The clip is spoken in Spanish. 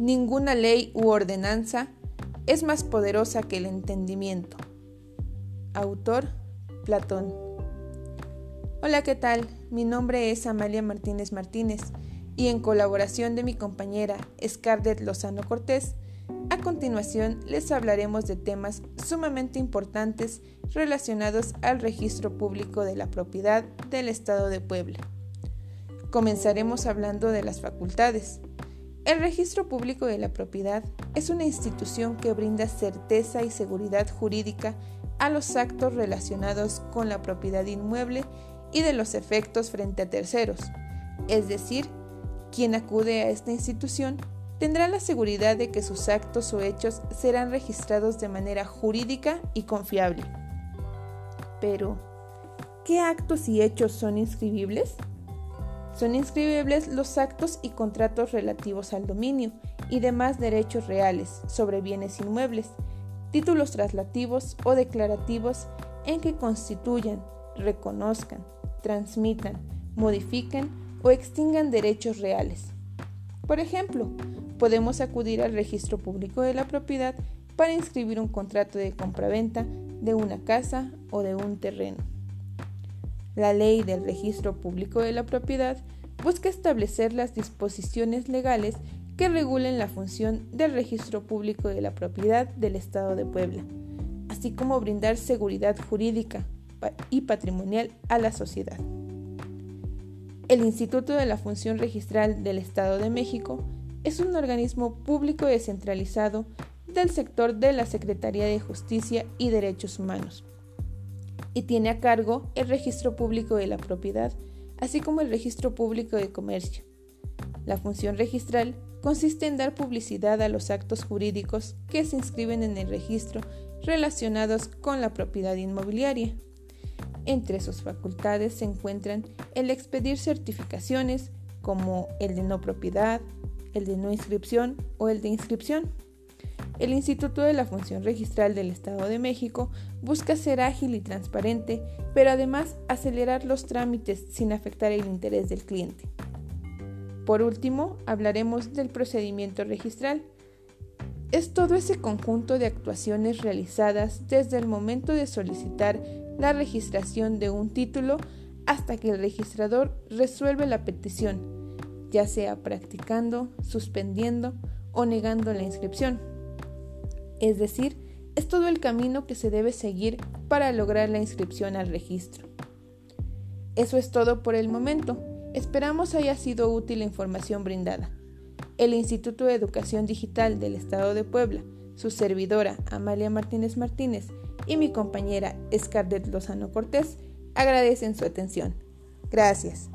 Ninguna ley u ordenanza es más poderosa que el entendimiento. Autor Platón. Hola, ¿qué tal? Mi nombre es Amalia Martínez Martínez y en colaboración de mi compañera Scarlett Lozano Cortés, a continuación les hablaremos de temas sumamente importantes relacionados al registro público de la propiedad del Estado de Puebla. Comenzaremos hablando de las facultades. El registro público de la propiedad es una institución que brinda certeza y seguridad jurídica a los actos relacionados con la propiedad inmueble y de los efectos frente a terceros, es decir, quien acude a esta institución tendrá la seguridad de que sus actos o hechos serán registrados de manera jurídica y confiable. Pero, ¿qué actos y hechos son inscribibles? Son inscribibles los actos y contratos relativos al dominio y demás derechos reales sobre bienes inmuebles, títulos traslativos o declarativos en que constituyan, reconozcan, transmitan, modifiquen o extingan derechos reales. Por ejemplo, podemos acudir al registro público de la propiedad para inscribir un contrato de compraventa de una casa o de un terreno. La ley del registro público de la propiedad busca establecer las disposiciones legales que regulen la función del registro público de la propiedad del Estado de Puebla, así como brindar seguridad jurídica y patrimonial a la sociedad. El Instituto de la Función Registral del Estado de México es un organismo público descentralizado del sector de la Secretaría de Justicia y Derechos Humanos y tiene a cargo el registro público de la propiedad, así como el registro público de comercio. La función registral consiste en dar publicidad a los actos jurídicos que se inscriben en el registro relacionados con la propiedad inmobiliaria. Entre sus facultades se encuentran el expedir certificaciones como el de no propiedad, el de no inscripción o el de inscripción. El Instituto de la Función Registral del Estado de México busca ser ágil y transparente, pero además acelerar los trámites sin afectar el interés del cliente. Por último, hablaremos del procedimiento registral. Es todo ese conjunto de actuaciones realizadas desde el momento de solicitar la registración de un título hasta que el registrador resuelve la petición ya sea practicando, suspendiendo o negando la inscripción. Es decir, es todo el camino que se debe seguir para lograr la inscripción al registro. Eso es todo por el momento. Esperamos haya sido útil la información brindada. El Instituto de Educación Digital del Estado de Puebla, su servidora Amalia Martínez Martínez y mi compañera Scarlett Lozano Cortés agradecen su atención. Gracias.